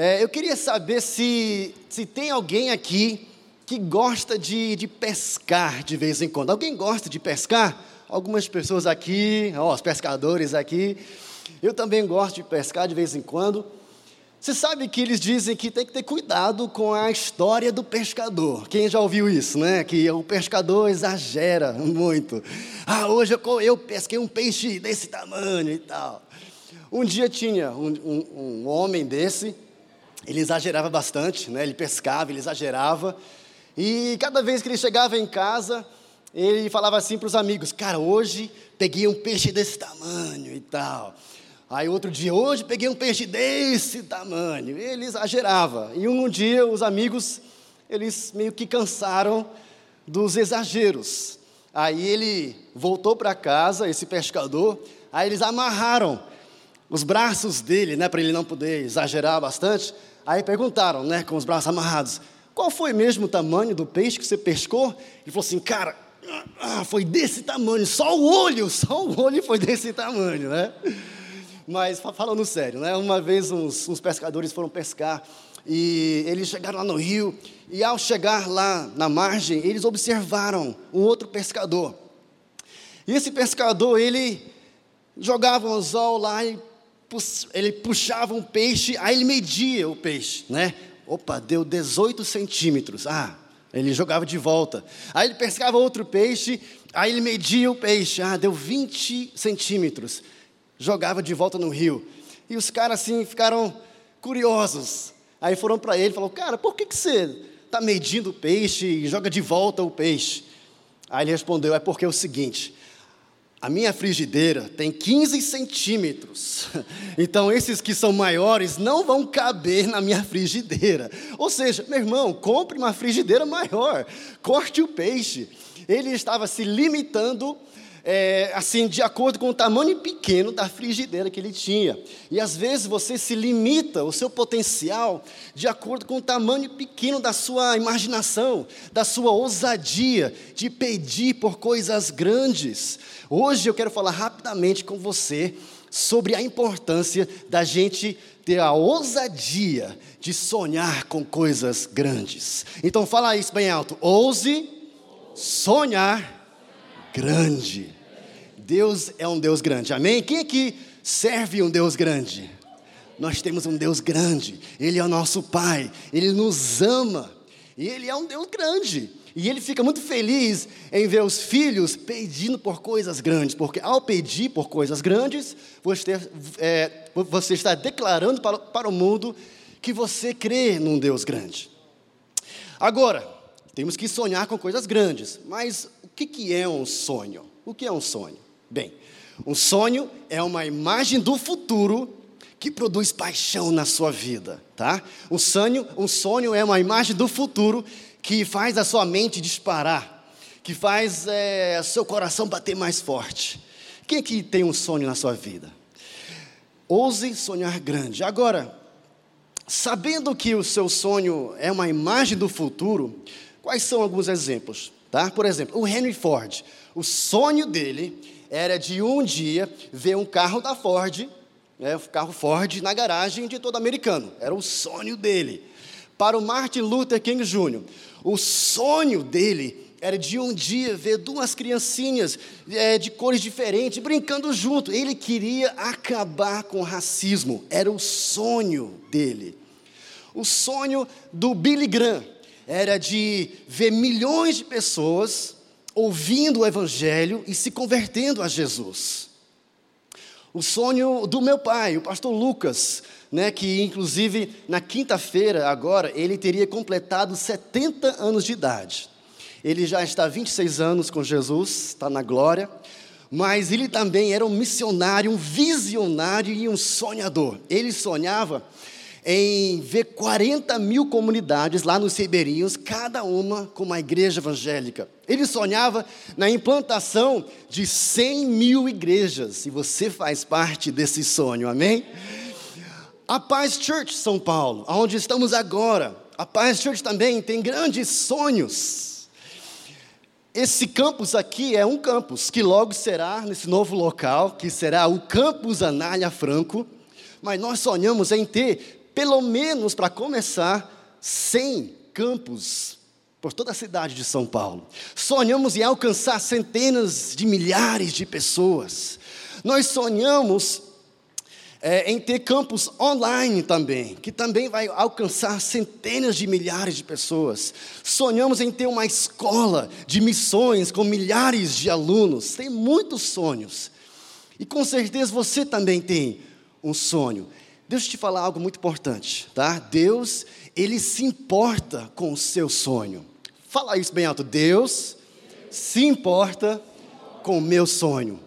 É, eu queria saber se, se tem alguém aqui que gosta de, de pescar de vez em quando. Alguém gosta de pescar? Algumas pessoas aqui, ó, os pescadores aqui. Eu também gosto de pescar de vez em quando. Você sabe que eles dizem que tem que ter cuidado com a história do pescador. Quem já ouviu isso, né? Que o pescador exagera muito. Ah, hoje eu, eu pesquei um peixe desse tamanho e tal. Um dia tinha um, um, um homem desse, ele exagerava bastante, né? Ele pescava, ele exagerava. E cada vez que ele chegava em casa, ele falava assim para os amigos: Cara, hoje peguei um peixe desse tamanho e tal. Aí outro dia, hoje peguei um peixe desse tamanho. Ele exagerava. E um dia os amigos, eles meio que cansaram dos exageros. Aí ele voltou para casa, esse pescador, aí eles amarraram os braços dele, né, para ele não poder exagerar bastante. Aí perguntaram, né, com os braços amarrados, qual foi mesmo o tamanho do peixe que você pescou? Ele falou assim, cara, ah, foi desse tamanho, só o olho, só o olho foi desse tamanho, né? Mas falando sério, né? Uma vez uns, uns pescadores foram pescar e eles chegaram lá no rio e ao chegar lá na margem, eles observaram um outro pescador. E esse pescador, ele jogava um anzol lá e ele puxava um peixe, aí ele media o peixe, né? Opa, deu 18 centímetros. Ah, ele jogava de volta. Aí ele pescava outro peixe, aí ele media o peixe. Ah, deu 20 centímetros jogava de volta no rio. E os caras assim ficaram curiosos. Aí foram para ele e falaram: Cara, por que, que você está medindo o peixe e joga de volta o peixe? Aí ele respondeu: É porque é o seguinte. A minha frigideira tem 15 centímetros, então esses que são maiores não vão caber na minha frigideira. Ou seja, meu irmão, compre uma frigideira maior, corte o peixe. Ele estava se limitando é, assim, de acordo com o tamanho pequeno da frigideira que ele tinha. E às vezes você se limita o seu potencial de acordo com o tamanho pequeno da sua imaginação, da sua ousadia de pedir por coisas grandes. Hoje eu quero falar rapidamente com você sobre a importância da gente ter a ousadia de sonhar com coisas grandes. Então fala isso bem alto. Ouse sonhar grande. Deus é um Deus grande, amém? Quem aqui serve um Deus grande? Nós temos um Deus grande, Ele é o nosso Pai, Ele nos ama, e Ele é um Deus grande. E Ele fica muito feliz em ver os filhos pedindo por coisas grandes, porque ao pedir por coisas grandes, você, é, você está declarando para, para o mundo que você crê num Deus grande. Agora, temos que sonhar com coisas grandes, mas o que, que é um sonho? O que é um sonho? Bem, um sonho é uma imagem do futuro que produz paixão na sua vida, tá? Um sonho, um sonho é uma imagem do futuro que faz a sua mente disparar, que faz é, seu coração bater mais forte. Quem que tem um sonho na sua vida? Ouse sonhar grande. Agora, sabendo que o seu sonho é uma imagem do futuro, quais são alguns exemplos? Tá? Por exemplo, o Henry Ford, o sonho dele era de um dia ver um carro da Ford, né, o carro Ford, na garagem de todo americano. Era o sonho dele. Para o Martin Luther King Jr., o sonho dele era de um dia ver duas criancinhas é, de cores diferentes brincando junto. Ele queria acabar com o racismo, era o sonho dele. O sonho do Billy Graham era de ver milhões de pessoas ouvindo o Evangelho e se convertendo a Jesus. O sonho do meu pai, o pastor Lucas, né, que inclusive na quinta-feira, agora, ele teria completado 70 anos de idade. Ele já está há 26 anos com Jesus, está na glória, mas ele também era um missionário, um visionário e um sonhador. Ele sonhava em ver 40 mil comunidades lá nos Ribeirinhos, cada uma com uma igreja evangélica. Ele sonhava na implantação de 100 mil igrejas, e você faz parte desse sonho, amém? A Paz Church São Paulo, onde estamos agora, a Paz Church também tem grandes sonhos. Esse campus aqui é um campus que logo será nesse novo local, que será o Campus Anália Franco, mas nós sonhamos em ter pelo menos para começar, 100 campos por toda a cidade de São Paulo. Sonhamos em alcançar centenas de milhares de pessoas. Nós sonhamos é, em ter campos online também, que também vai alcançar centenas de milhares de pessoas. Sonhamos em ter uma escola de missões com milhares de alunos. Tem muitos sonhos. E com certeza você também tem um sonho. Deixa eu te falar algo muito importante, tá? Deus, ele se importa com o seu sonho. Fala isso bem alto. Deus se importa com o meu sonho.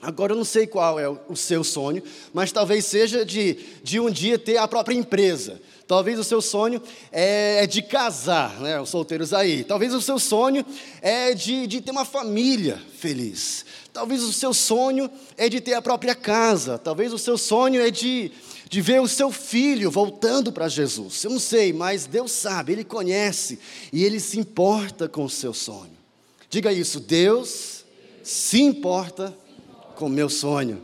Agora eu não sei qual é o seu sonho, mas talvez seja de, de um dia ter a própria empresa. Talvez o seu sonho é, é de casar, né, os solteiros aí. Talvez o seu sonho é de, de ter uma família feliz. Talvez o seu sonho é de ter a própria casa. Talvez o seu sonho é de, de ver o seu filho voltando para Jesus. Eu não sei, mas Deus sabe, Ele conhece e Ele se importa com o seu sonho. Diga isso, Deus se importa com o meu sonho.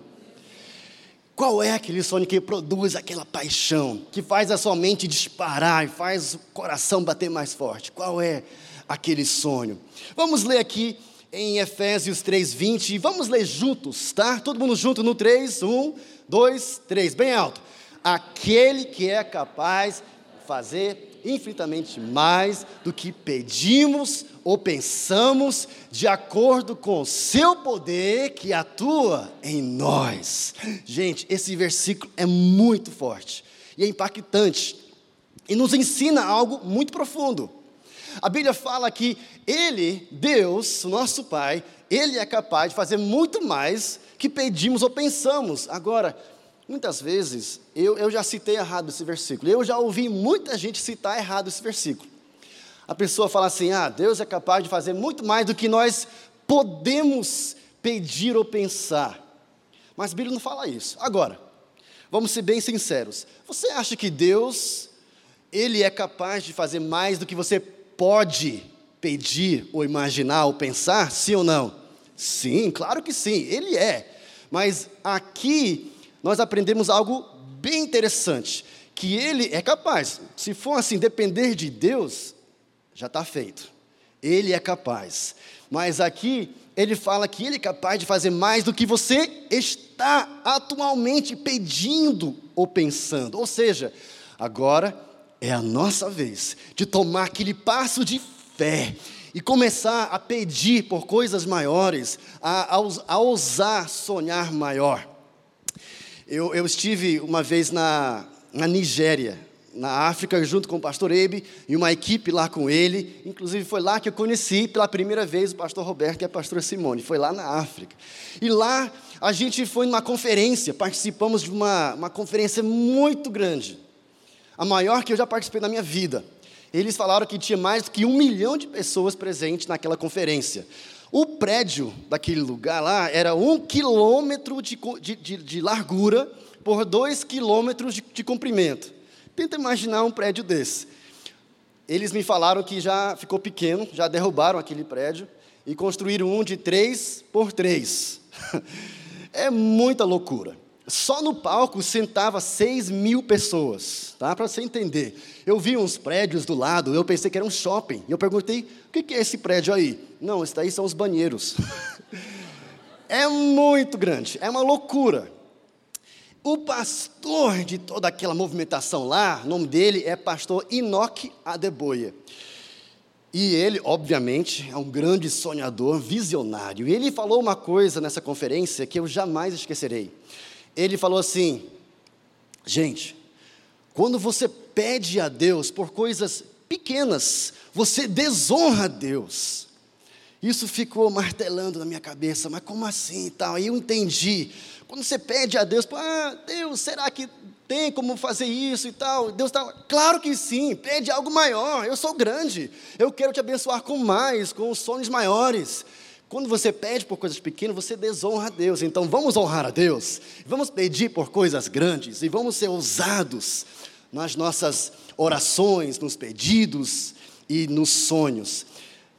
Qual é aquele sonho que produz aquela paixão, que faz a sua mente disparar e faz o coração bater mais forte? Qual é aquele sonho? Vamos ler aqui em Efésios 3:20 e vamos ler juntos, tá? Todo mundo junto no 3, 1, 2, 3, bem alto. Aquele que é capaz de fazer infinitamente mais do que pedimos ou pensamos, de acordo com o seu poder que atua em nós. Gente, esse versículo é muito forte e é impactante e nos ensina algo muito profundo. A Bíblia fala que Ele, Deus, nosso Pai, Ele é capaz de fazer muito mais que pedimos ou pensamos. Agora, Muitas vezes, eu, eu já citei errado esse versículo. Eu já ouvi muita gente citar errado esse versículo. A pessoa fala assim: ah, Deus é capaz de fazer muito mais do que nós podemos pedir ou pensar. Mas Bíblia não fala isso. Agora, vamos ser bem sinceros. Você acha que Deus, Ele é capaz de fazer mais do que você pode pedir, ou imaginar, ou pensar? Sim ou não? Sim, claro que sim, Ele é. Mas aqui nós aprendemos algo bem interessante, que ele é capaz. Se for assim, depender de Deus, já está feito. Ele é capaz. Mas aqui ele fala que ele é capaz de fazer mais do que você está atualmente pedindo ou pensando. Ou seja, agora é a nossa vez de tomar aquele passo de fé e começar a pedir por coisas maiores, a, a, a ousar sonhar maior. Eu, eu estive uma vez na, na Nigéria, na África, junto com o pastor Ebe e uma equipe lá com ele. Inclusive, foi lá que eu conheci pela primeira vez o pastor Roberto e a pastora Simone. Foi lá na África. E lá a gente foi numa conferência, participamos de uma, uma conferência muito grande. A maior que eu já participei na minha vida. Eles falaram que tinha mais do que um milhão de pessoas presentes naquela conferência. O prédio daquele lugar lá era um quilômetro de, de, de largura por dois quilômetros de, de comprimento. Tenta imaginar um prédio desse. Eles me falaram que já ficou pequeno, já derrubaram aquele prédio e construíram um de três por três. É muita loucura. Só no palco sentava 6 mil pessoas, tá? Para você entender. Eu vi uns prédios do lado, eu pensei que era um shopping. Eu perguntei, o que é esse prédio aí? Não, esse daí são os banheiros. é muito grande, é uma loucura. O pastor de toda aquela movimentação lá, o nome dele é pastor Enoque Adeboia. E ele, obviamente, é um grande sonhador, visionário. E ele falou uma coisa nessa conferência que eu jamais esquecerei ele falou assim: gente, quando você pede a Deus por coisas pequenas, você desonra a Deus. Isso ficou martelando na minha cabeça, mas como assim e tal? Aí eu entendi. Quando você pede a Deus, ah, Deus, será que tem como fazer isso e tal? Deus está, claro que sim, pede algo maior. Eu sou grande, eu quero te abençoar com mais, com sonhos maiores. Quando você pede por coisas pequenas, você desonra a Deus. Então vamos honrar a Deus. Vamos pedir por coisas grandes e vamos ser ousados nas nossas orações, nos pedidos e nos sonhos.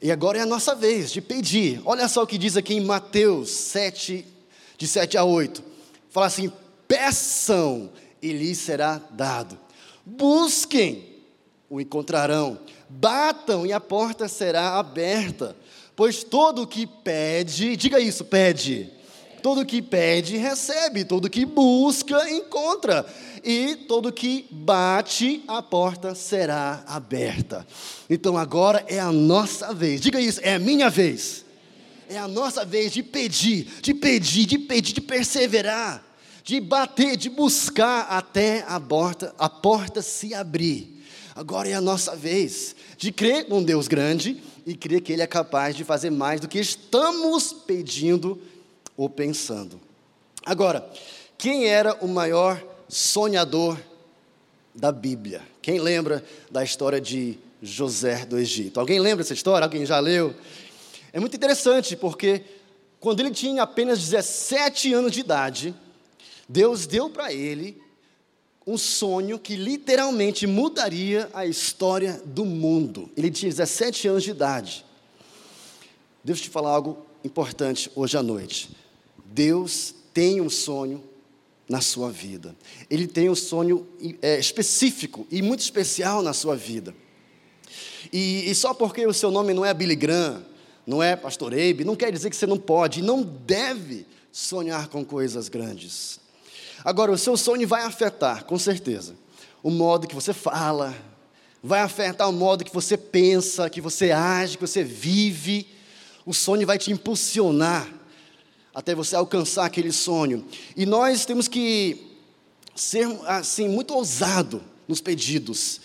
E agora é a nossa vez de pedir. Olha só o que diz aqui em Mateus 7, de 7 a 8. Fala assim: peçam e lhes será dado. Busquem, o encontrarão. Batam e a porta será aberta. Pois todo que pede, diga isso, pede. Todo que pede, recebe. Todo que busca, encontra. E todo que bate, a porta será aberta. Então agora é a nossa vez. Diga isso, é a minha vez. É a nossa vez de pedir, de pedir, de pedir, de perseverar, de bater, de buscar até a porta, a porta se abrir. Agora é a nossa vez de crer num Deus grande e crer que Ele é capaz de fazer mais do que estamos pedindo ou pensando. Agora, quem era o maior sonhador da Bíblia? Quem lembra da história de José do Egito? Alguém lembra dessa história? Alguém já leu? É muito interessante porque quando ele tinha apenas 17 anos de idade, Deus deu para ele um sonho que literalmente mudaria a história do mundo. Ele tinha 17 anos de idade. Deixa eu te falar algo importante hoje à noite. Deus tem um sonho na sua vida. Ele tem um sonho é, específico e muito especial na sua vida. E, e, só porque o seu nome não é Billy Graham, não é Pastor Abe, não quer dizer que você não pode, não deve sonhar com coisas grandes. Agora, o seu sonho vai afetar, com certeza, o modo que você fala, vai afetar o modo que você pensa, que você age, que você vive. O sonho vai te impulsionar até você alcançar aquele sonho. E nós temos que ser assim muito ousado nos pedidos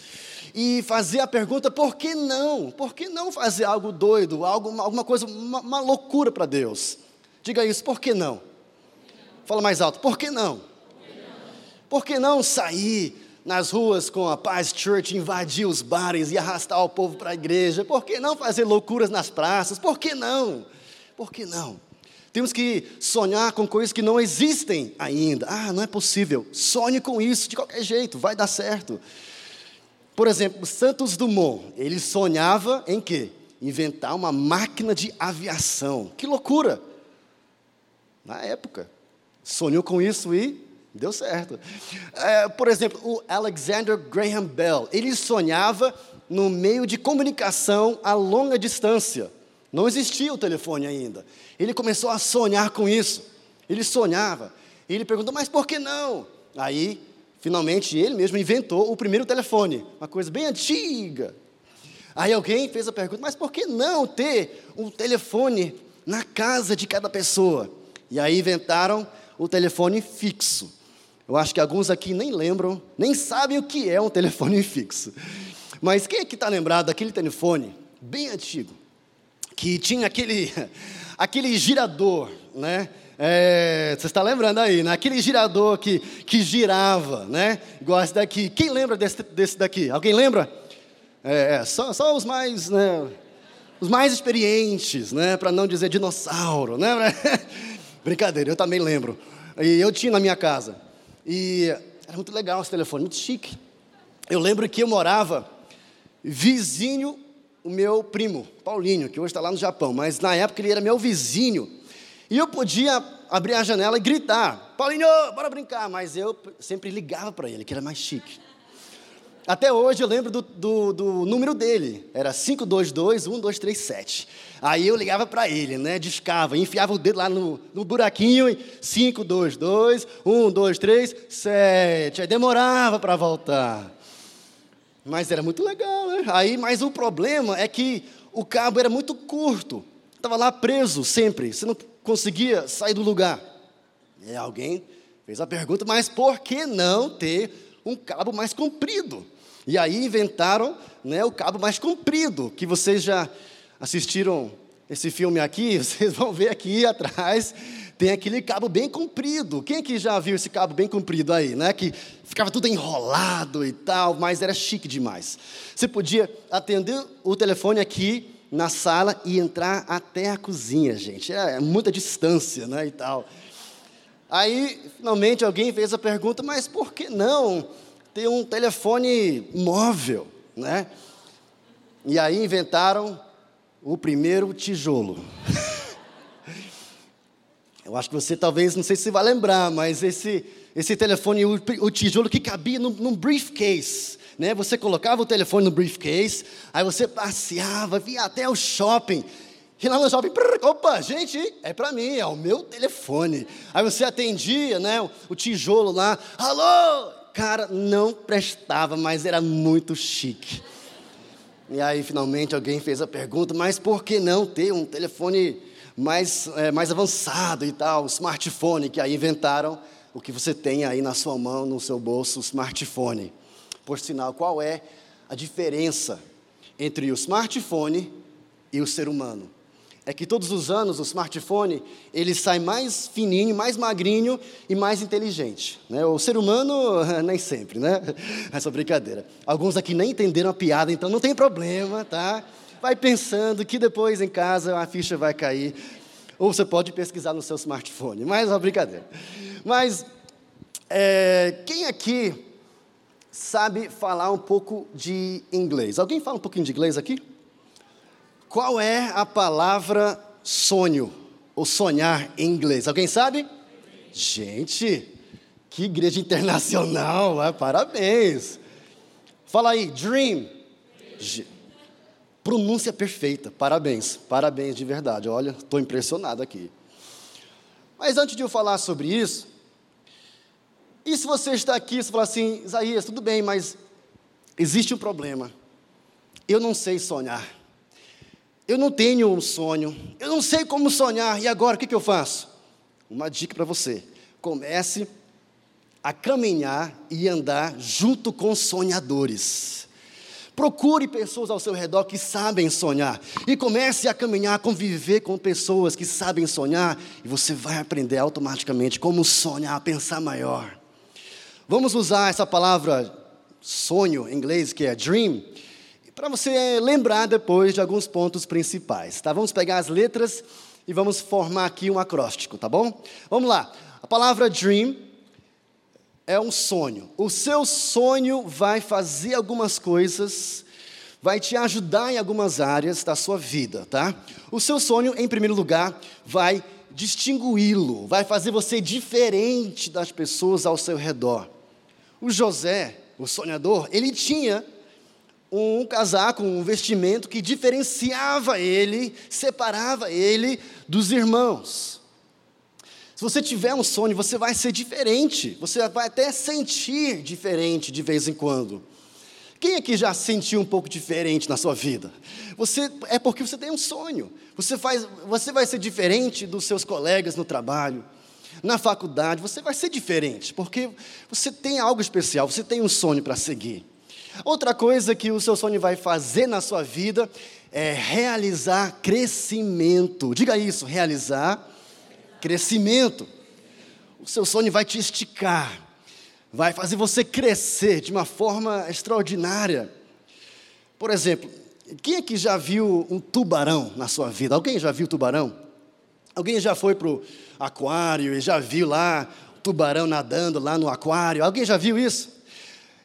e fazer a pergunta: por que não? Por que não fazer algo doido, algo, alguma coisa, uma, uma loucura para Deus? Diga isso, por que não? Fala mais alto, por que não? Por que não sair nas ruas com a Paz Church, invadir os bares e arrastar o povo para a igreja? Por que não fazer loucuras nas praças? Por que não? Por que não? Temos que sonhar com coisas que não existem ainda. Ah, não é possível. Sonhe com isso de qualquer jeito, vai dar certo. Por exemplo, Santos Dumont, ele sonhava em quê? Inventar uma máquina de aviação. Que loucura! Na época. Sonhou com isso e Deu certo. É, por exemplo, o Alexander Graham Bell, ele sonhava no meio de comunicação a longa distância. Não existia o telefone ainda. Ele começou a sonhar com isso. Ele sonhava. Ele perguntou, mas por que não? Aí, finalmente, ele mesmo inventou o primeiro telefone, uma coisa bem antiga. Aí alguém fez a pergunta, mas por que não ter um telefone na casa de cada pessoa? E aí inventaram o telefone fixo. Eu acho que alguns aqui nem lembram, nem sabem o que é um telefone fixo. Mas quem é que está lembrado daquele telefone bem antigo, que tinha aquele, aquele girador, né? É, você está lembrando aí, né? Aquele girador que, que girava, né? Igual esse daqui. Quem lembra desse, desse daqui? Alguém lembra? É, é só, só os mais, né? Os mais experientes, né? Para não dizer dinossauro, né? Brincadeira, eu também lembro. E eu tinha na minha casa. E era muito legal esse telefone, muito chique. Eu lembro que eu morava vizinho o meu primo, Paulinho, que hoje está lá no Japão, mas na época ele era meu vizinho. E eu podia abrir a janela e gritar: Paulinho, bora brincar. Mas eu sempre ligava para ele, que era mais chique. Até hoje eu lembro do, do, do número dele, era 522-1237. Aí eu ligava para ele, né, discava, enfiava o dedo lá no, no buraquinho, e 522, 123, Aí demorava para voltar. Mas era muito legal, né? Aí, mas o problema é que o cabo era muito curto. Estava lá preso sempre, você não conseguia sair do lugar. E alguém fez a pergunta, mas por que não ter um cabo mais comprido? E aí inventaram né, o cabo mais comprido, que vocês já assistiram esse filme aqui, vocês vão ver aqui atrás, tem aquele cabo bem comprido. Quem que já viu esse cabo bem comprido aí, né? Que ficava tudo enrolado e tal, mas era chique demais. Você podia atender o telefone aqui na sala e entrar até a cozinha, gente. É muita distância, né, e tal. Aí, finalmente, alguém fez a pergunta, mas por que não ter um telefone móvel, né? E aí inventaram o primeiro tijolo. Eu acho que você talvez, não sei se vai lembrar, mas esse, esse telefone, o, o tijolo que cabia num, num briefcase. Né? Você colocava o telefone no briefcase, aí você passeava, via até o shopping. E lá no shopping, opa, gente, é para mim, é o meu telefone. Aí você atendia, né, o tijolo lá, alô, cara, não prestava, mas era muito chique. E aí finalmente alguém fez a pergunta, mas por que não ter um telefone mais, é, mais avançado e tal, smartphone, que aí inventaram o que você tem aí na sua mão, no seu bolso, o smartphone. Por sinal, qual é a diferença entre o smartphone e o ser humano? É que todos os anos o smartphone ele sai mais fininho, mais magrinho e mais inteligente. Né? O ser humano nem sempre, né? Essa brincadeira. Alguns aqui nem entenderam a piada, então não tem problema, tá? Vai pensando que depois em casa a ficha vai cair. Ou você pode pesquisar no seu smartphone, mas é uma brincadeira. Mas é, quem aqui sabe falar um pouco de inglês? Alguém fala um pouquinho de inglês aqui? Qual é a palavra sonho ou sonhar em inglês? Alguém sabe? Gente, que igreja internacional, é? parabéns. Fala aí, dream. Pronúncia perfeita, parabéns, parabéns de verdade. Olha, estou impressionado aqui. Mas antes de eu falar sobre isso, e se você está aqui e fala assim, Isaías, tudo bem, mas existe um problema. Eu não sei sonhar. Eu não tenho um sonho, eu não sei como sonhar, e agora o que, que eu faço? Uma dica para você: comece a caminhar e andar junto com sonhadores. Procure pessoas ao seu redor que sabem sonhar e comece a caminhar, conviver com pessoas que sabem sonhar e você vai aprender automaticamente como sonhar, pensar maior. Vamos usar essa palavra sonho em inglês, que é dream, para você lembrar depois de alguns pontos principais, tá? Vamos pegar as letras e vamos formar aqui um acróstico, tá bom? Vamos lá. A palavra dream é um sonho. O seu sonho vai fazer algumas coisas, vai te ajudar em algumas áreas da sua vida, tá? O seu sonho, em primeiro lugar, vai distingui-lo, vai fazer você diferente das pessoas ao seu redor. O José, o sonhador, ele tinha um casaco, um vestimento que diferenciava ele, separava ele dos irmãos. Se você tiver um sonho, você vai ser diferente, você vai até sentir diferente de vez em quando. Quem aqui já sentiu um pouco diferente na sua vida? Você é porque você tem um sonho. Você faz, você vai ser diferente dos seus colegas no trabalho, na faculdade. Você vai ser diferente porque você tem algo especial. Você tem um sonho para seguir. Outra coisa que o seu sonho vai fazer na sua vida é realizar crescimento. Diga isso, realizar crescimento. O seu sonho vai te esticar, vai fazer você crescer de uma forma extraordinária. Por exemplo, quem aqui já viu um tubarão na sua vida? Alguém já viu tubarão? Alguém já foi para o aquário e já viu lá tubarão nadando lá no aquário? Alguém já viu isso?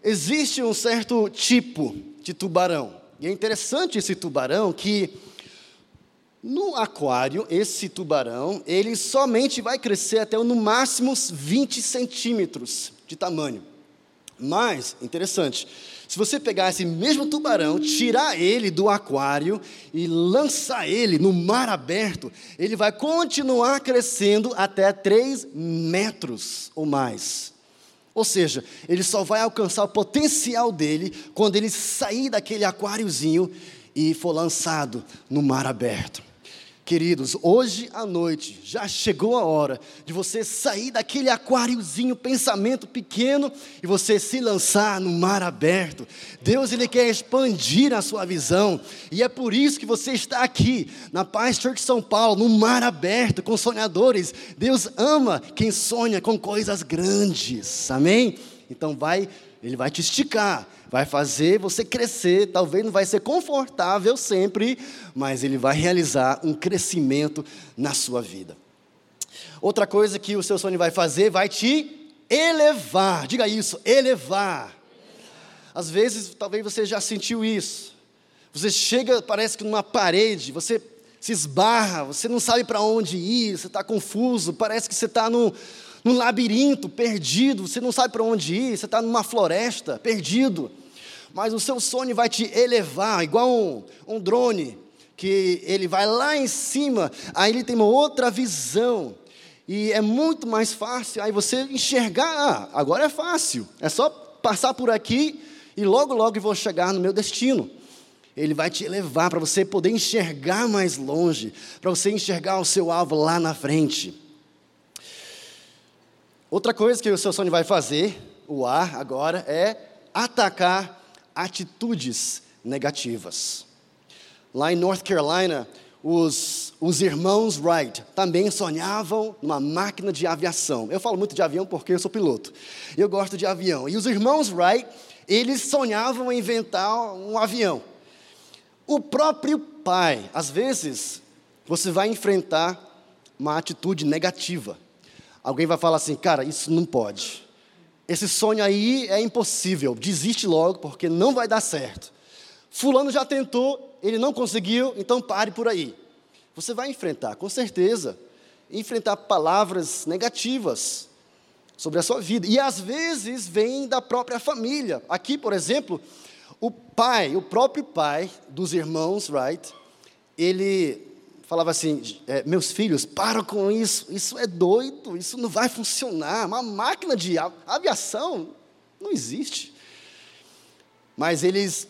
Existe um certo tipo de tubarão. E é interessante esse tubarão que no aquário, esse tubarão, ele somente vai crescer até no máximo 20 centímetros de tamanho. Mas, interessante, se você pegar esse mesmo tubarão, tirar ele do aquário e lançar ele no mar aberto, ele vai continuar crescendo até 3 metros ou mais. Ou seja, ele só vai alcançar o potencial dele quando ele sair daquele aquáriozinho e for lançado no mar aberto. Queridos, hoje à noite já chegou a hora de você sair daquele aquáriozinho, pensamento pequeno, e você se lançar no mar aberto. Deus ele quer expandir a sua visão, e é por isso que você está aqui na Paz Church São Paulo, no mar aberto, com sonhadores. Deus ama quem sonha com coisas grandes. Amém? Então vai, ele vai te esticar vai fazer você crescer, talvez não vai ser confortável sempre, mas ele vai realizar um crescimento na sua vida. Outra coisa que o seu sonho vai fazer, vai te elevar. Diga isso, elevar. Às vezes, talvez você já sentiu isso. Você chega, parece que numa parede, você se esbarra, você não sabe para onde ir, você está confuso, parece que você está num, num labirinto, perdido, você não sabe para onde ir, você está numa floresta, perdido. Mas o seu sonho vai te elevar, igual um, um drone, que ele vai lá em cima, aí ele tem uma outra visão. E é muito mais fácil aí você enxergar, ah, agora é fácil, é só passar por aqui e logo, logo eu vou chegar no meu destino. Ele vai te levar para você poder enxergar mais longe, para você enxergar o seu alvo lá na frente. Outra coisa que o seu sonho vai fazer, o ar agora, é atacar atitudes negativas. Lá em North Carolina, os, os irmãos Wright também sonhavam numa máquina de aviação. Eu falo muito de avião porque eu sou piloto. Eu gosto de avião. E os irmãos Wright, eles sonhavam em inventar um avião. O próprio pai, às vezes, você vai enfrentar uma atitude negativa. Alguém vai falar assim, cara, isso não pode. Esse sonho aí é impossível, desiste logo, porque não vai dar certo. Fulano já tentou, ele não conseguiu, então pare por aí. Você vai enfrentar, com certeza, enfrentar palavras negativas sobre a sua vida. E às vezes vem da própria família. Aqui, por exemplo, o pai, o próprio pai dos irmãos Wright, ele falava assim: é, meus filhos, para com isso, isso é doido, isso não vai funcionar. Uma máquina de aviação não existe. Mas eles,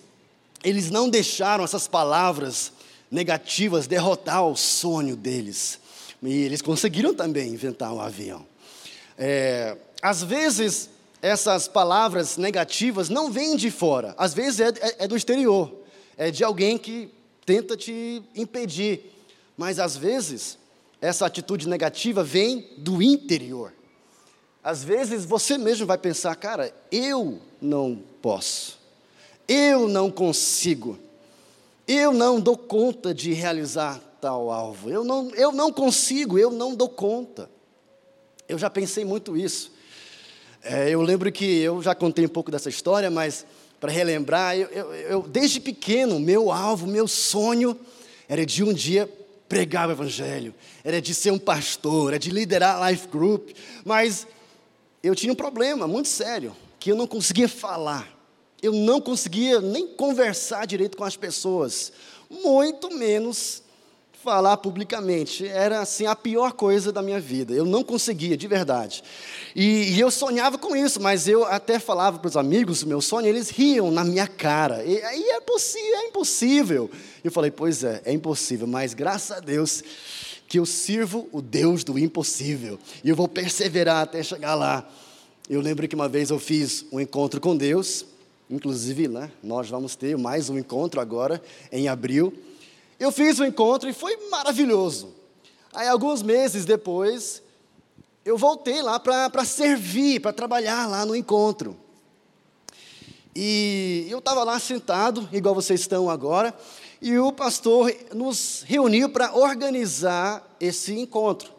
eles não deixaram essas palavras negativas derrotar o sonho deles. E eles conseguiram também inventar um avião. É, às vezes, essas palavras negativas não vêm de fora, às vezes é, é, é do exterior, é de alguém que tenta te impedir. Mas às vezes, essa atitude negativa vem do interior. Às vezes você mesmo vai pensar, cara, eu não posso, eu não consigo, eu não dou conta de realizar tal alvo, eu não, eu não consigo, eu não dou conta. Eu já pensei muito isso. É, eu lembro que eu já contei um pouco dessa história, mas para relembrar, eu, eu, eu, desde pequeno, meu alvo, meu sonho era de um dia pregar o Evangelho, era de ser um pastor, era de liderar a life group, mas eu tinha um problema muito sério, que eu não conseguia falar, eu não conseguia nem conversar direito com as pessoas, muito menos falar publicamente. Era assim a pior coisa da minha vida. Eu não conseguia, de verdade. E, e eu sonhava com isso, mas eu até falava para os amigos o meu sonho, eles riam na minha cara. E aí é possível, é impossível. Eu falei, pois é, é impossível, mas graças a Deus que eu sirvo o Deus do impossível. E eu vou perseverar até chegar lá. Eu lembro que uma vez eu fiz um encontro com Deus, inclusive, né, nós vamos ter mais um encontro agora em abril. Eu fiz o encontro e foi maravilhoso. Aí, alguns meses depois, eu voltei lá para servir, para trabalhar lá no encontro. E eu estava lá sentado, igual vocês estão agora, e o pastor nos reuniu para organizar esse encontro.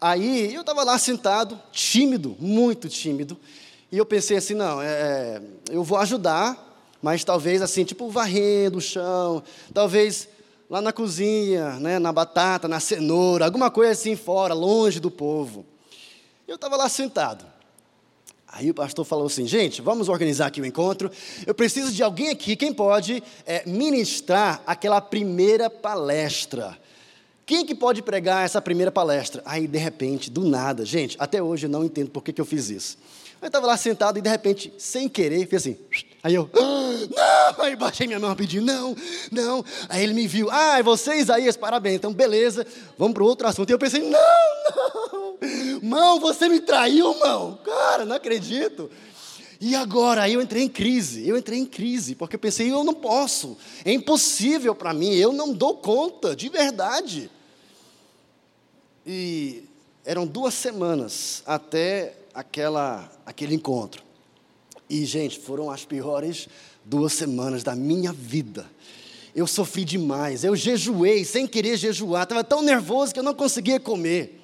Aí eu estava lá sentado, tímido, muito tímido, e eu pensei assim: não, é, é eu vou ajudar, mas talvez assim, tipo varrendo o chão, talvez lá na cozinha, né, na batata, na cenoura, alguma coisa assim fora, longe do povo. Eu estava lá sentado. Aí o pastor falou assim: gente, vamos organizar aqui o encontro. Eu preciso de alguém aqui, quem pode é, ministrar aquela primeira palestra. Quem que pode pregar essa primeira palestra? Aí, de repente, do nada, gente, até hoje eu não entendo por que, que eu fiz isso. Eu estava lá sentado e de repente, sem querer, fiz assim. Aí eu, ah, não! Aí baixei minha mão rapidinho, não, não. Aí ele me viu, ah, é você, Isaías, parabéns. Então, beleza, vamos para outro assunto. E eu pensei, não, não, mão, você me traiu, mão. Cara, não acredito. E agora, aí eu entrei em crise, eu entrei em crise, porque eu pensei, eu não posso, é impossível para mim, eu não dou conta, de verdade. E eram duas semanas até aquela, aquele encontro. E, gente, foram as piores duas semanas da minha vida. Eu sofri demais, eu jejuei sem querer jejuar, estava tão nervoso que eu não conseguia comer.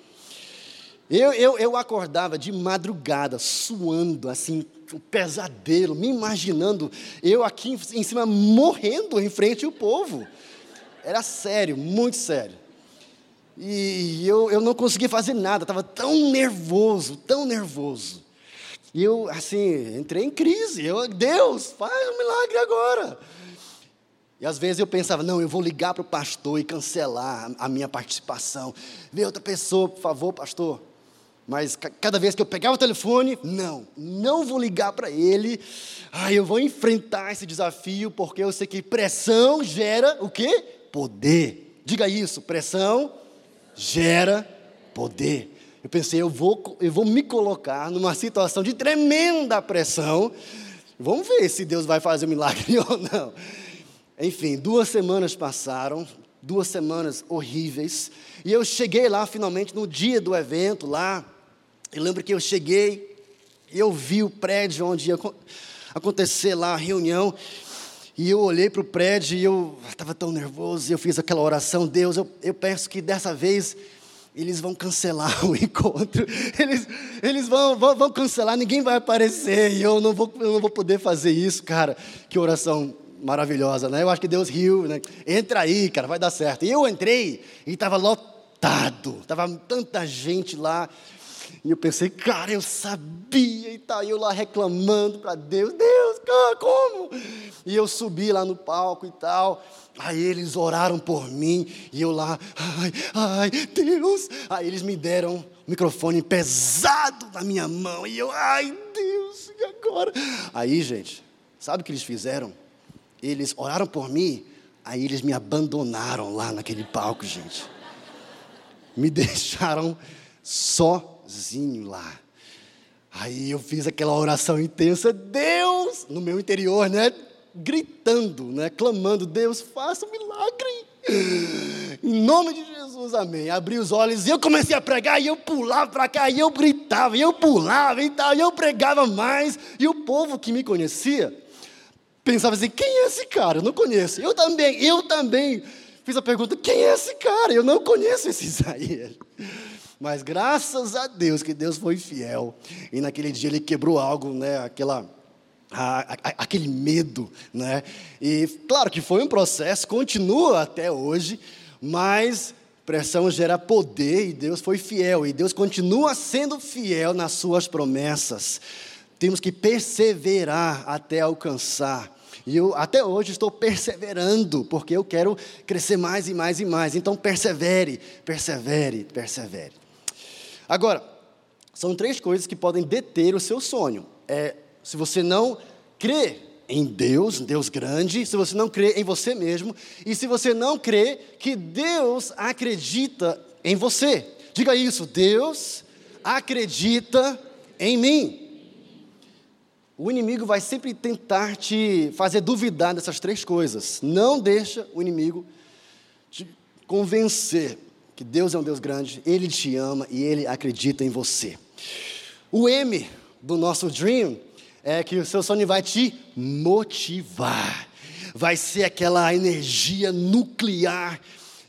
Eu, eu, eu acordava de madrugada, suando, assim, um pesadelo, me imaginando, eu aqui em cima morrendo em frente ao povo. Era sério, muito sério. E eu, eu não conseguia fazer nada, estava tão nervoso, tão nervoso. E eu, assim, entrei em crise. Eu, Deus, faz um milagre agora. E às vezes eu pensava, não, eu vou ligar para o pastor e cancelar a minha participação. Vê outra pessoa, por favor, pastor. Mas cada vez que eu pegava o telefone, não, não vou ligar para ele. Ah, eu vou enfrentar esse desafio porque eu sei que pressão gera o quê? Poder. Diga isso, pressão gera poder. Eu pensei, eu vou, eu vou me colocar numa situação de tremenda pressão. Vamos ver se Deus vai fazer um milagre ou não. Enfim, duas semanas passaram, duas semanas horríveis, e eu cheguei lá finalmente no dia do evento lá. Eu lembro que eu cheguei, eu vi o prédio onde ia acontecer lá a reunião, e eu olhei para o prédio e eu estava tão nervoso, e eu fiz aquela oração, Deus, eu, eu peço que dessa vez eles vão cancelar o encontro, eles, eles vão, vão, vão cancelar, ninguém vai aparecer, e eu não, vou, eu não vou poder fazer isso, cara. Que oração maravilhosa, né? Eu acho que Deus riu, né? Entra aí, cara, vai dar certo. E eu entrei e estava lotado, estava tanta gente lá. E eu pensei, cara, eu sabia e tal. E eu lá reclamando para Deus, Deus, como? E eu subi lá no palco e tal. Aí eles oraram por mim e eu lá, ai, ai, Deus. Aí eles me deram um microfone pesado na minha mão e eu, ai, Deus, e agora? Aí, gente, sabe o que eles fizeram? eles oraram por mim, aí eles me abandonaram lá naquele palco, gente. Me deixaram sozinho lá. Aí eu fiz aquela oração intensa, Deus, no meu interior, né? Gritando, né? Clamando, Deus, faça um milagre. Em nome de Jesus, amém. Abri os olhos e eu comecei a pregar, e eu pulava para cá, e eu gritava, e eu pulava e tal, e eu pregava mais. E o povo que me conhecia, pensava assim: quem é esse cara? Eu não conheço. Eu também, eu também fiz a pergunta: quem é esse cara? Eu não conheço esse Isaías. Mas graças a Deus que Deus foi fiel. E naquele dia ele quebrou algo, né? Aquela, a, a, aquele medo, né? E claro que foi um processo, continua até hoje, mas pressão gera poder e Deus foi fiel. E Deus continua sendo fiel nas suas promessas. Temos que perseverar até alcançar. E eu até hoje estou perseverando, porque eu quero crescer mais e mais e mais. Então persevere, persevere, persevere. Agora, são três coisas que podem deter o seu sonho. É, se você não crê em Deus, Deus grande, se você não crê em você mesmo, e se você não crê que Deus acredita em você. Diga isso, Deus acredita em mim. O inimigo vai sempre tentar te fazer duvidar dessas três coisas. Não deixa o inimigo te convencer que Deus é um Deus grande, Ele te ama e Ele acredita em você. O M do nosso Dream é que o seu sonho vai te motivar. Vai ser aquela energia nuclear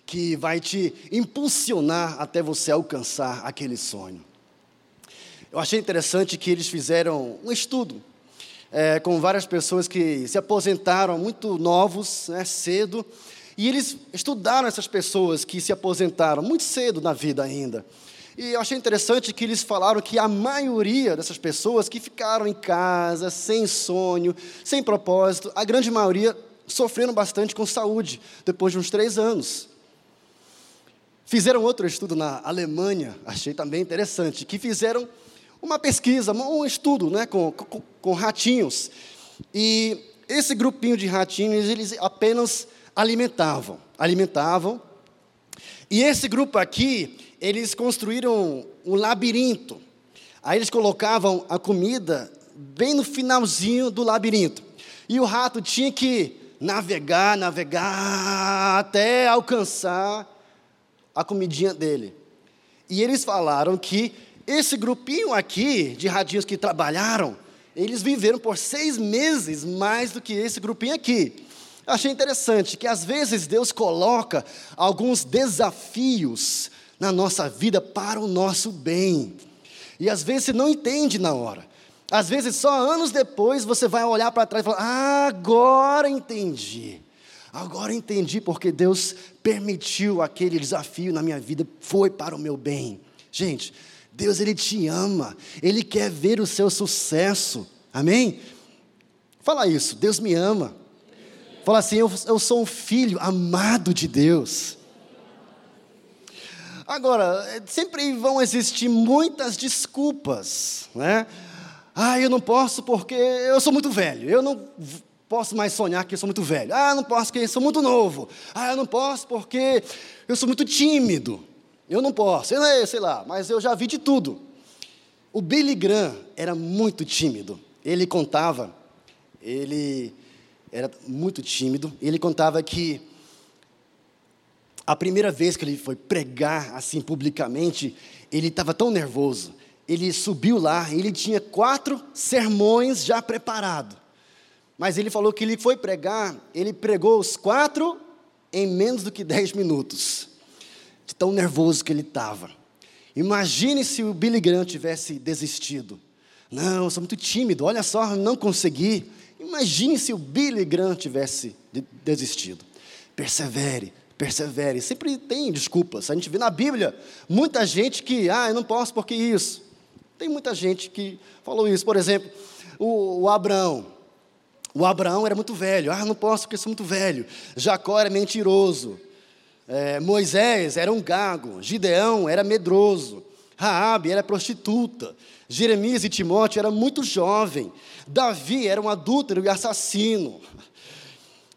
que vai te impulsionar até você alcançar aquele sonho. Eu achei interessante que eles fizeram um estudo é, com várias pessoas que se aposentaram muito novos, né, cedo, e eles estudaram essas pessoas que se aposentaram muito cedo na vida ainda. E eu achei interessante que eles falaram que a maioria dessas pessoas que ficaram em casa, sem sonho, sem propósito, a grande maioria sofreram bastante com saúde depois de uns três anos. Fizeram outro estudo na Alemanha, achei também interessante, que fizeram uma pesquisa, um estudo né, com, com, com ratinhos. E esse grupinho de ratinhos, eles apenas alimentavam, alimentavam. E esse grupo aqui, eles construíram um labirinto. Aí eles colocavam a comida bem no finalzinho do labirinto. E o rato tinha que navegar, navegar até alcançar a comidinha dele. E eles falaram que esse grupinho aqui de radinhos que trabalharam, eles viveram por seis meses mais do que esse grupinho aqui. Eu achei interessante que às vezes Deus coloca alguns desafios na nossa vida para o nosso bem. E às vezes você não entende na hora. Às vezes só anos depois você vai olhar para trás e falar: ah, agora entendi. Agora entendi porque Deus permitiu aquele desafio na minha vida, foi para o meu bem. Gente, Deus ele te ama, ele quer ver o seu sucesso. Amém? Fala isso, Deus me ama. Fala assim, eu, eu sou um filho amado de Deus. Agora, sempre vão existir muitas desculpas, né? Ah, eu não posso porque eu sou muito velho. Eu não posso mais sonhar que eu sou muito velho. Ah, eu não posso porque eu sou muito novo. Ah, eu não posso porque eu sou muito tímido. Eu não posso. Eu, sei lá, mas eu já vi de tudo. O Billy Graham era muito tímido. Ele contava, ele era muito tímido. Ele contava que a primeira vez que ele foi pregar assim publicamente, ele estava tão nervoso. Ele subiu lá, ele tinha quatro sermões já preparados. Mas ele falou que ele foi pregar, ele pregou os quatro em menos do que dez minutos. De tão nervoso que ele estava. Imagine se o Billy Graham tivesse desistido. Não, eu sou muito tímido, olha só, não consegui. Imagine se o Billy Graham tivesse desistido. Persevere, persevere. Sempre tem desculpas. A gente vê na Bíblia muita gente que, ah, eu não posso porque isso. Tem muita gente que falou isso. Por exemplo, o, o Abraão. O Abraão era muito velho. Ah, não posso porque sou muito velho. Jacó era mentiroso. É, Moisés era um gago. Gideão era medroso. Raabe era prostituta. Jeremias e Timóteo eram muito jovem. Davi era um adúltero e assassino.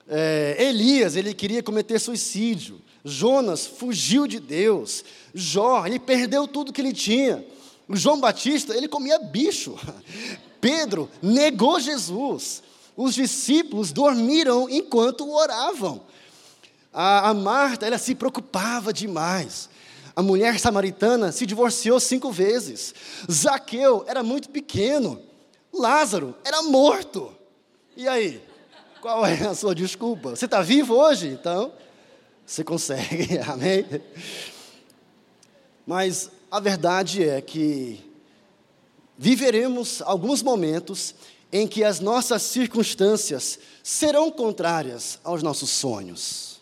É, Elias, ele queria cometer suicídio. Jonas fugiu de Deus. Jó, ele perdeu tudo que ele tinha. João Batista, ele comia bicho. Pedro negou Jesus os discípulos dormiram enquanto oravam. A, a Marta, ela se preocupava demais. A mulher samaritana se divorciou cinco vezes. Zaqueu era muito pequeno. Lázaro era morto. E aí? Qual é a sua desculpa? Você está vivo hoje? Então, você consegue, amém? Mas a verdade é que viveremos alguns momentos em que as nossas circunstâncias serão contrárias aos nossos sonhos.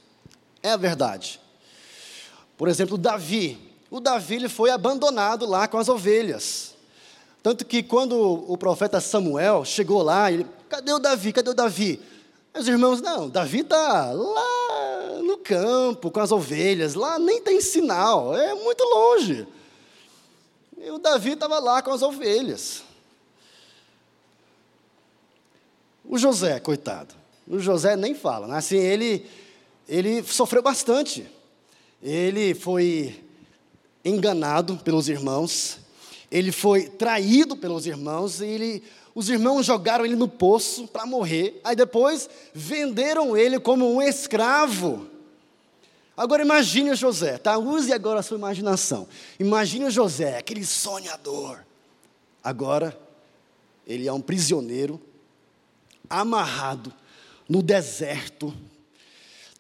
É a verdade. Por exemplo, Davi. O Davi ele foi abandonado lá com as ovelhas. Tanto que quando o profeta Samuel chegou lá, ele, cadê o Davi? Cadê o Davi? Os irmãos, não, Davi está lá no campo com as ovelhas, lá nem tem sinal, é muito longe. E o Davi estava lá com as ovelhas. O José, coitado. O José nem fala, né? Assim, ele, ele sofreu bastante. Ele foi enganado pelos irmãos, ele foi traído pelos irmãos, e ele, os irmãos jogaram ele no poço para morrer, aí depois venderam ele como um escravo. Agora imagine o José, tá? Use agora a sua imaginação. Imagine o José, aquele sonhador. Agora, ele é um prisioneiro amarrado no deserto,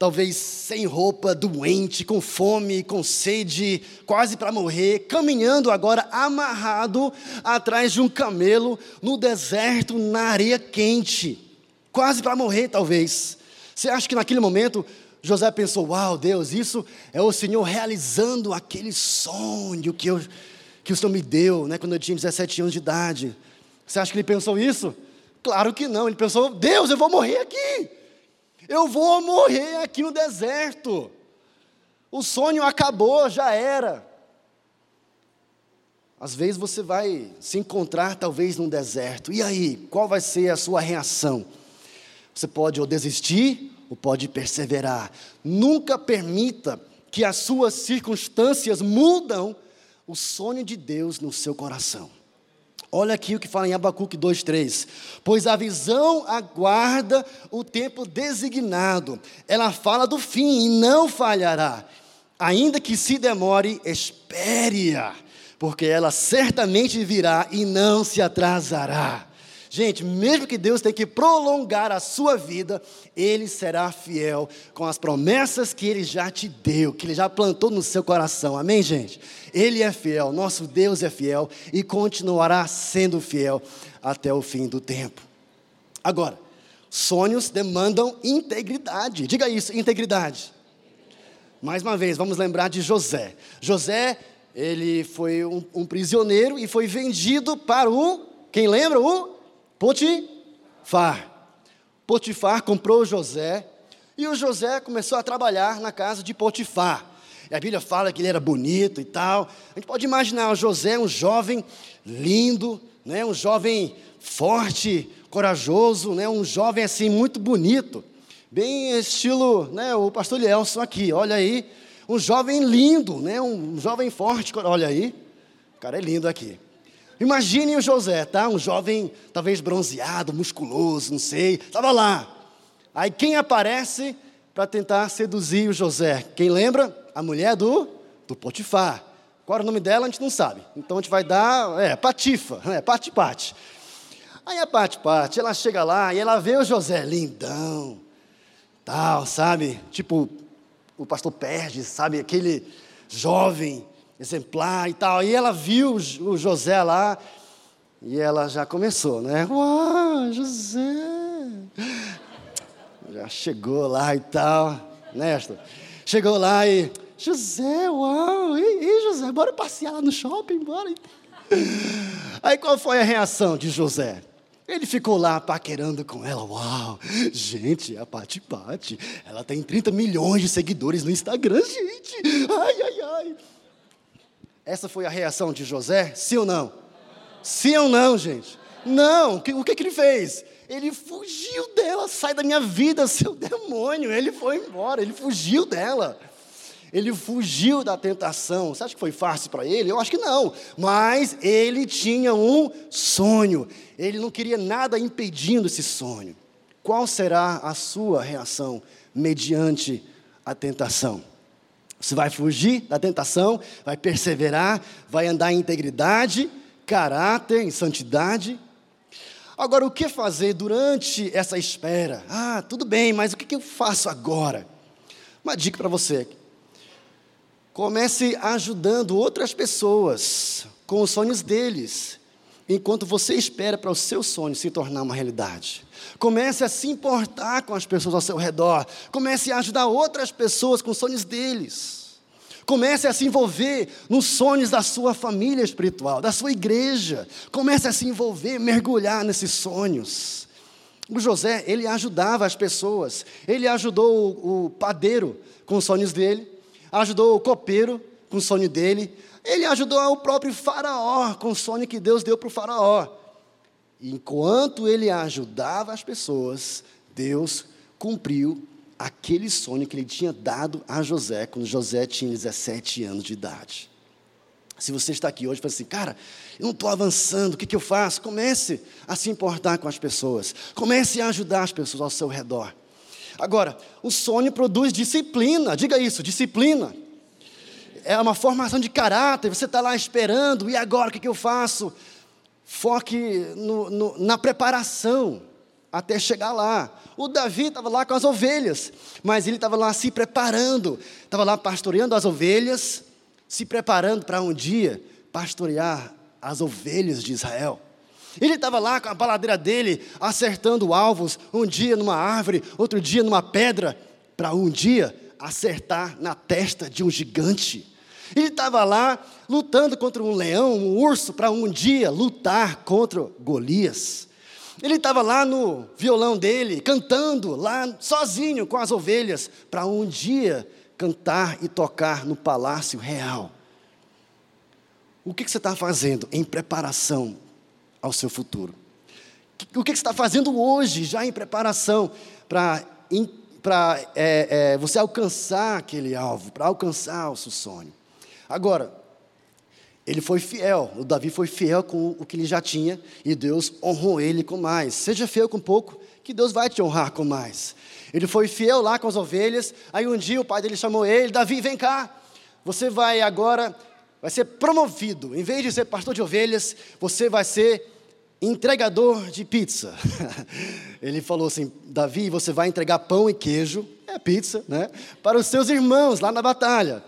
talvez sem roupa, doente, com fome, com sede, quase para morrer, caminhando agora amarrado atrás de um camelo no deserto, na areia quente, quase para morrer talvez. Você acha que naquele momento José pensou: Uau, Deus, isso é o Senhor realizando aquele sonho que, eu, que o Senhor me deu, né, quando eu tinha 17 anos de idade. Você acha que ele pensou isso? Claro que não, ele pensou: Deus, eu vou morrer aqui. Eu vou morrer aqui no deserto. O sonho acabou, já era. Às vezes você vai se encontrar talvez num deserto. E aí, qual vai ser a sua reação? Você pode ou desistir ou pode perseverar. Nunca permita que as suas circunstâncias mudam o sonho de Deus no seu coração. Olha aqui o que fala em Abacuque 2,3. Pois a visão aguarda o tempo designado, ela fala do fim e não falhará. Ainda que se demore, espere-a, porque ela certamente virá e não se atrasará. Gente, mesmo que Deus tenha que prolongar a sua vida, Ele será fiel com as promessas que Ele já te deu, que Ele já plantou no seu coração. Amém, gente? Ele é fiel, nosso Deus é fiel e continuará sendo fiel até o fim do tempo. Agora, Sonhos demandam integridade. Diga isso, integridade. Mais uma vez, vamos lembrar de José. José, ele foi um, um prisioneiro e foi vendido para o, quem lembra? O Potifar. Potifar comprou José e o José começou a trabalhar na casa de Potifar. E a Bíblia fala que ele era bonito e tal. A gente pode imaginar o José, um jovem lindo, né, um jovem forte, corajoso, né, um jovem assim muito bonito. Bem estilo, né, o pastor Lielson aqui, olha aí, um jovem lindo, né, um jovem forte, olha aí. O cara é lindo aqui. Imagine o José, tá? Um jovem, talvez bronzeado, musculoso, não sei. Estava lá. Aí quem aparece para tentar seduzir o José? Quem lembra? A mulher do, do Potifar. Qual era o nome dela, a gente não sabe. Então a gente vai dar, é, Patifa, é, Pati Pati. Aí a Pati Pati, ela chega lá e ela vê o José lindão, tal, sabe? Tipo, o pastor Perdes, sabe? Aquele jovem exemplar e tal. E ela viu o José lá e ela já começou, né? Uau, José! Já chegou lá e tal, né, Chegou lá e, José, uau! E, José, bora passear lá no shopping, bora. Aí qual foi a reação de José? Ele ficou lá paquerando com ela. Uau, gente, a Pati Pati, ela tem 30 milhões de seguidores no Instagram, gente. Ai, ai, ai. Essa foi a reação de José? Sim ou não? Sim ou não, gente? Não. O que, o que, que ele fez? Ele fugiu dela. Sai da minha vida, seu demônio. Ele foi embora. Ele fugiu dela. Ele fugiu da tentação. Você acha que foi fácil para ele? Eu acho que não. Mas ele tinha um sonho. Ele não queria nada impedindo esse sonho. Qual será a sua reação mediante a tentação? Você vai fugir da tentação, vai perseverar, vai andar em integridade, caráter, em santidade. Agora, o que fazer durante essa espera? Ah, tudo bem, mas o que eu faço agora? Uma dica para você. Comece ajudando outras pessoas com os sonhos deles, enquanto você espera para o seu sonho se tornar uma realidade. Comece a se importar com as pessoas ao seu redor. Comece a ajudar outras pessoas com os sonhos deles. Comece a se envolver nos sonhos da sua família espiritual, da sua igreja. Comece a se envolver, mergulhar nesses sonhos. O José, ele ajudava as pessoas. Ele ajudou o, padeiro com os sonhos dele, ajudou o copeiro com o sonho dele, ele ajudou o próprio Faraó com o sonho que Deus deu para o Faraó. Enquanto ele ajudava as pessoas, Deus cumpriu aquele sonho que ele tinha dado a José quando José tinha 17 anos de idade. Se você está aqui hoje e fala assim, cara, eu não estou avançando, o que, que eu faço? Comece a se importar com as pessoas, comece a ajudar as pessoas ao seu redor. Agora, o sonho produz disciplina, diga isso, disciplina. É uma formação de caráter, você está lá esperando, e agora o que, que eu faço? Foque no, no, na preparação até chegar lá. O Davi estava lá com as ovelhas, mas ele estava lá se preparando, estava lá pastoreando as ovelhas, se preparando para um dia pastorear as ovelhas de Israel. Ele estava lá com a baladeira dele, acertando alvos, um dia numa árvore, outro dia numa pedra, para um dia acertar na testa de um gigante. Ele estava lá lutando contra um leão, um urso, para um dia lutar contra Golias. Ele estava lá no violão dele, cantando, lá sozinho com as ovelhas, para um dia cantar e tocar no palácio real. O que, você está fazendo em preparação ao seu futuro? O que, você está fazendo hoje, já em preparação para é, é, você alcançar aquele alvo, para alcançar o seu sonho? Agora, ele foi fiel, o Davi foi fiel com o que ele já tinha e Deus honrou ele com mais. Seja fiel com pouco, que Deus vai te honrar com mais. Ele foi fiel lá com as ovelhas, aí um dia o pai dele chamou ele: Davi, vem cá, você vai agora, vai ser promovido. Em vez de ser pastor de ovelhas, você vai ser entregador de pizza. ele falou assim: Davi, você vai entregar pão e queijo, é pizza, né? Para os seus irmãos lá na batalha.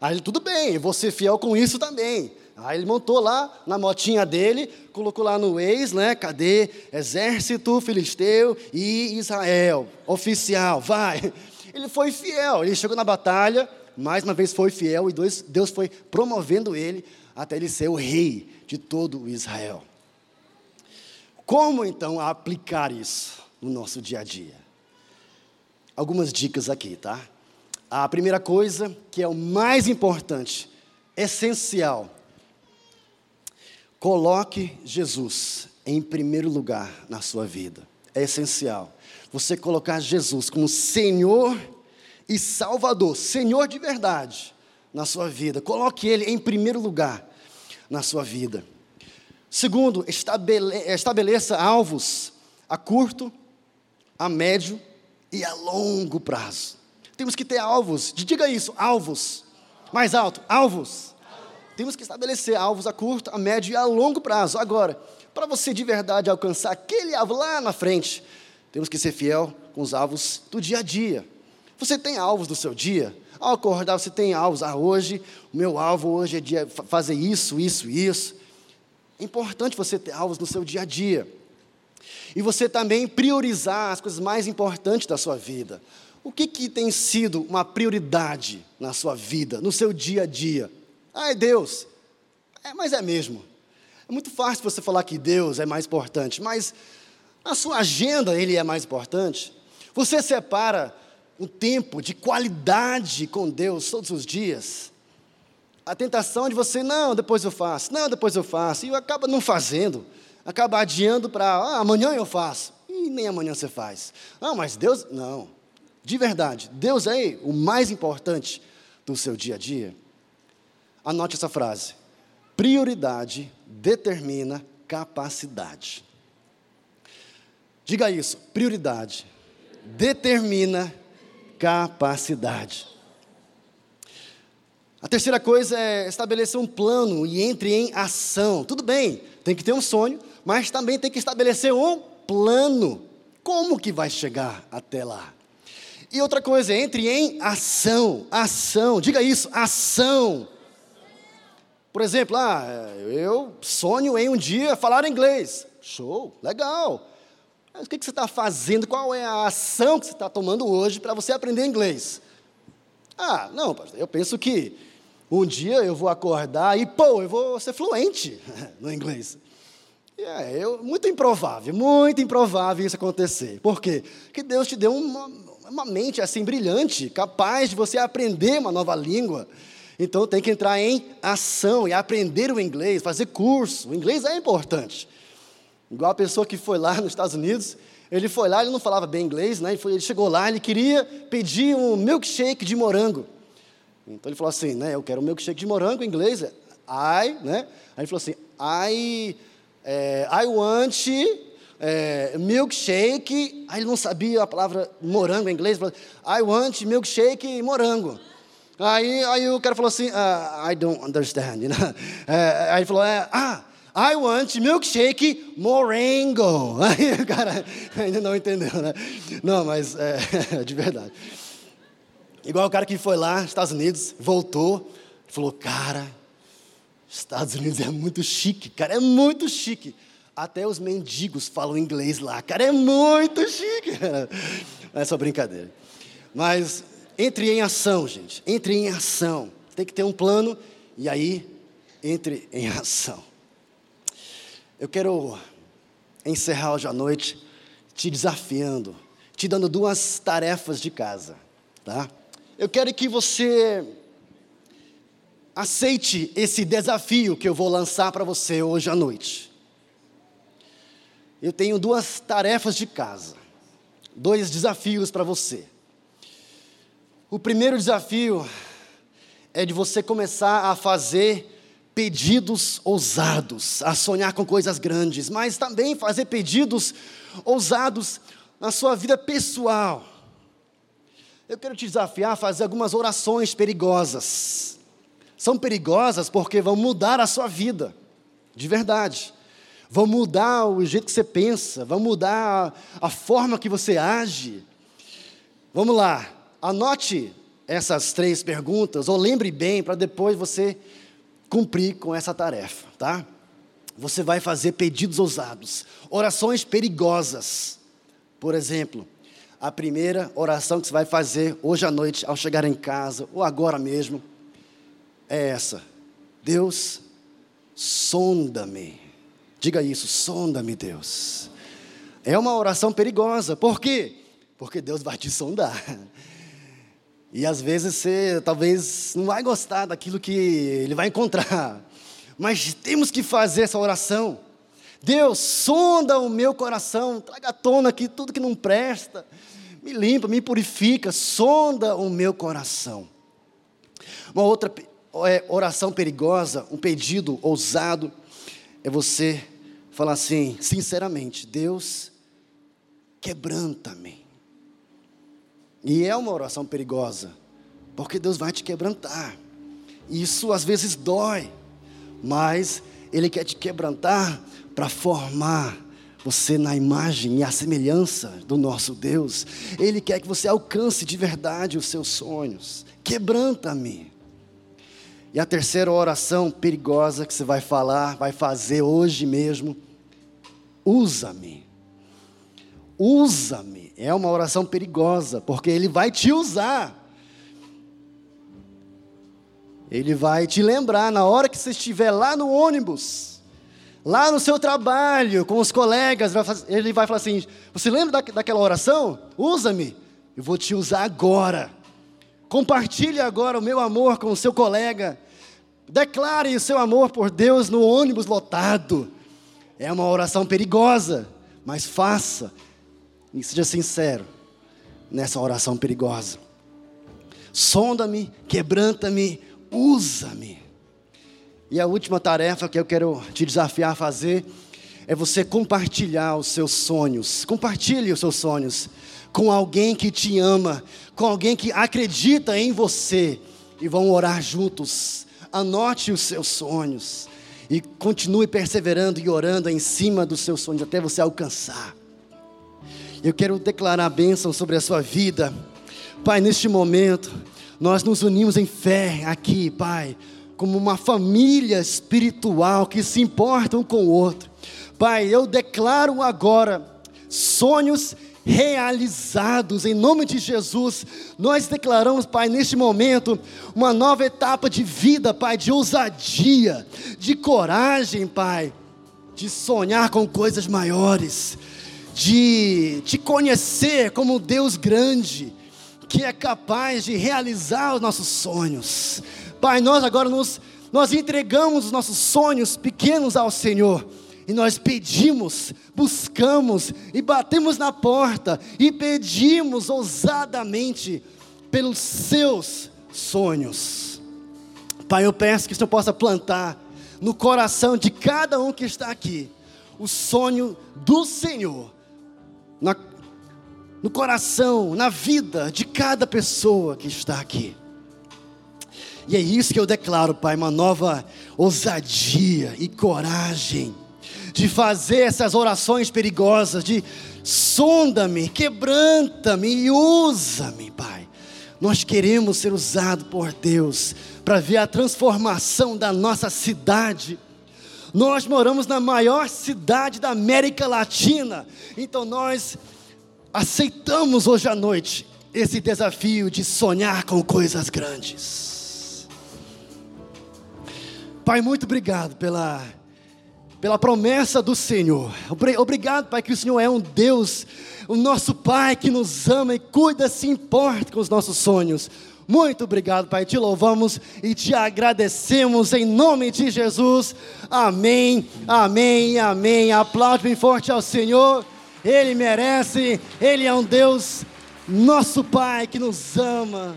Aí ele, tudo bem, eu vou ser fiel com isso também. Aí ele montou lá na motinha dele, colocou lá no ex, né? Cadê? Exército Filisteu e Israel. Oficial, vai. Ele foi fiel, ele chegou na batalha, mais uma vez foi fiel e Deus foi promovendo ele até ele ser o rei de todo Israel. Como então aplicar isso no nosso dia a dia? Algumas dicas aqui, tá? A primeira coisa, que é o mais importante, essencial, Coloque Jesus em primeiro lugar na sua vida. É essencial. Você colocar Jesus como Senhor e Salvador, Senhor de verdade na sua vida. Coloque Ele em primeiro lugar na sua vida. Segundo, estabele estabeleça alvos a curto, a médio e a longo prazo. Temos que ter alvos. Diga isso, alvos. Mais alto, alvos temos que estabelecer alvos a curto, a médio e a longo prazo. Agora, para você de verdade alcançar aquele alvo lá na frente, temos que ser fiel com os alvos do dia a dia. Você tem alvos do seu dia? Ao acordar, você tem alvos. Ah, hoje, o meu alvo hoje é dia, fazer isso, isso, isso. É importante você ter alvos no seu dia a dia. E você também priorizar as coisas mais importantes da sua vida. O que, que tem sido uma prioridade na sua vida, no seu dia a dia? É Deus. É, mas é mesmo. É muito fácil você falar que Deus é mais importante, mas na sua agenda ele é mais importante. Você separa um tempo de qualidade com Deus todos os dias. A tentação de você, não, depois eu faço, não, depois eu faço, e acaba não fazendo, acaba adiando para, ah, amanhã eu faço, e nem amanhã você faz. Ah, mas Deus, não, de verdade, Deus é o mais importante do seu dia a dia. Anote essa frase. Prioridade determina capacidade. Diga isso. Prioridade determina capacidade. A terceira coisa é estabelecer um plano e entre em ação. Tudo bem, tem que ter um sonho, mas também tem que estabelecer um plano. Como que vai chegar até lá? E outra coisa, entre em ação. Ação, diga isso, ação. Por exemplo, ah, eu sonho em um dia falar inglês. Show, legal. Mas o que você está fazendo? Qual é a ação que você está tomando hoje para você aprender inglês? Ah, não, eu penso que um dia eu vou acordar e, pô, eu vou ser fluente no inglês. É muito improvável, muito improvável isso acontecer. Por quê? Porque Deus te deu uma, uma mente assim brilhante, capaz de você aprender uma nova língua. Então tem que entrar em ação e aprender o inglês, fazer curso. O inglês é importante. Igual a pessoa que foi lá nos Estados Unidos, ele foi lá, ele não falava bem inglês, né? Ele, foi, ele chegou lá, ele queria pedir um milkshake de morango. Então ele falou assim, né? Eu quero um milkshake de morango, em inglês I, né? Aí ele falou assim, I, é, I want é, milkshake. Aí ele não sabia a palavra morango em inglês. I want milkshake morango. Aí, aí o cara falou assim, uh, I don't understand, you know? É, aí ele falou, é, ah, I want milkshake morango. Aí o cara ainda não entendeu, né? Não, mas é, de verdade. Igual o cara que foi lá, Estados Unidos, voltou, falou, cara, Estados Unidos é muito chique, cara, é muito chique. Até os mendigos falam inglês lá, cara, é muito chique. É só brincadeira. Mas entre em ação, gente. Entre em ação. Tem que ter um plano e aí entre em ação. Eu quero encerrar hoje à noite te desafiando, te dando duas tarefas de casa, tá? Eu quero que você aceite esse desafio que eu vou lançar para você hoje à noite. Eu tenho duas tarefas de casa, dois desafios para você. O primeiro desafio é de você começar a fazer pedidos ousados, a sonhar com coisas grandes, mas também fazer pedidos ousados na sua vida pessoal. Eu quero te desafiar a fazer algumas orações perigosas. São perigosas porque vão mudar a sua vida, de verdade. Vão mudar o jeito que você pensa, vão mudar a, forma que você age. Vamos lá. Anote essas três perguntas, ou lembre bem, para depois você cumprir com essa tarefa, tá? Você vai fazer pedidos ousados, orações perigosas. Por exemplo, a primeira oração que você vai fazer hoje à noite, ao chegar em casa, ou agora mesmo, é essa: Deus, sonda-me. Diga isso, sonda-me, Deus. É uma oração perigosa, por quê? Porque Deus vai te sondar. E às vezes você talvez não vai gostar daquilo que ele vai encontrar. Mas temos que fazer essa oração. Deus, sonda o meu coração, traga à tona aqui tudo que não presta me limpa, me purifica, sonda o meu coração. Uma outra é, oração perigosa, um pedido ousado, é você falar assim, sinceramente: Deus, quebranta-me. E é uma oração perigosa, porque Deus vai te quebrantar. Isso às vezes dói, mas Ele quer te quebrantar para formar você na imagem e a semelhança do nosso Deus. Ele quer que você alcance de verdade os seus sonhos. Quebranta-me. E a terceira oração perigosa que você vai falar, vai fazer hoje mesmo, usa-me. Usa-me. É uma oração perigosa, porque ele vai te usar. Ele vai te lembrar na hora que você estiver lá no ônibus Lá no seu trabalho, com os colegas, ele vai falar assim: Você lembra daquela oração? Usa-me, eu vou te usar agora. Compartilhe agora o meu amor com o seu colega. Declare o seu amor por Deus no ônibus lotado. É uma oração perigosa, mas faça e seja sincero nessa oração perigosa. Sonda-me, quebranta-me, usa-me. E a última tarefa que eu quero te desafiar a fazer é você compartilhar os seus sonhos. Compartilhe os seus sonhos com alguém que te ama, com alguém que acredita em você e vão orar juntos. Anote os seus sonhos e continue perseverando e orando em cima dos seus sonhos até você alcançar. Eu quero declarar a bênção sobre a sua vida. Pai, neste momento, nós nos unimos em fé aqui, Pai como uma família espiritual que se importa um com o outro. Pai, eu declaro agora sonhos realizados em nome de Jesus. Nós declaramos, Pai, neste momento, uma nova etapa de vida, Pai, de ousadia, de coragem, Pai, de sonhar com coisas maiores, de te conhecer como Deus grande, que é capaz de realizar os nossos sonhos. Pai, nós agora nos, nós entregamos os nossos sonhos pequenos ao Senhor. E nós pedimos, buscamos e batemos na porta e pedimos ousadamente pelos seus sonhos. Pai, eu peço que o Senhor possa plantar no coração de cada um que está aqui o sonho do Senhor, na, no coração, na vida de cada pessoa que está aqui. E é isso que eu declaro, Pai, uma nova ousadia e coragem de fazer essas orações perigosas, de sonda-me, quebranta-me e usa-me, Pai. Nós queremos ser usados por Deus para ver a transformação da nossa cidade. Nós moramos na maior cidade da América Latina, então nós aceitamos hoje à noite esse desafio de sonhar com coisas grandes. Pai, muito obrigado pela, pela promessa do Senhor. Obrigado, Pai, que o Senhor é um Deus, o nosso Pai que nos ama e cuida, se importa com os nossos sonhos. Muito obrigado, Pai. Te louvamos e te agradecemos em nome de Jesus. Amém, amém, amém. Aplaude bem forte ao Senhor. Ele merece, Ele é um Deus, nosso Pai que nos ama.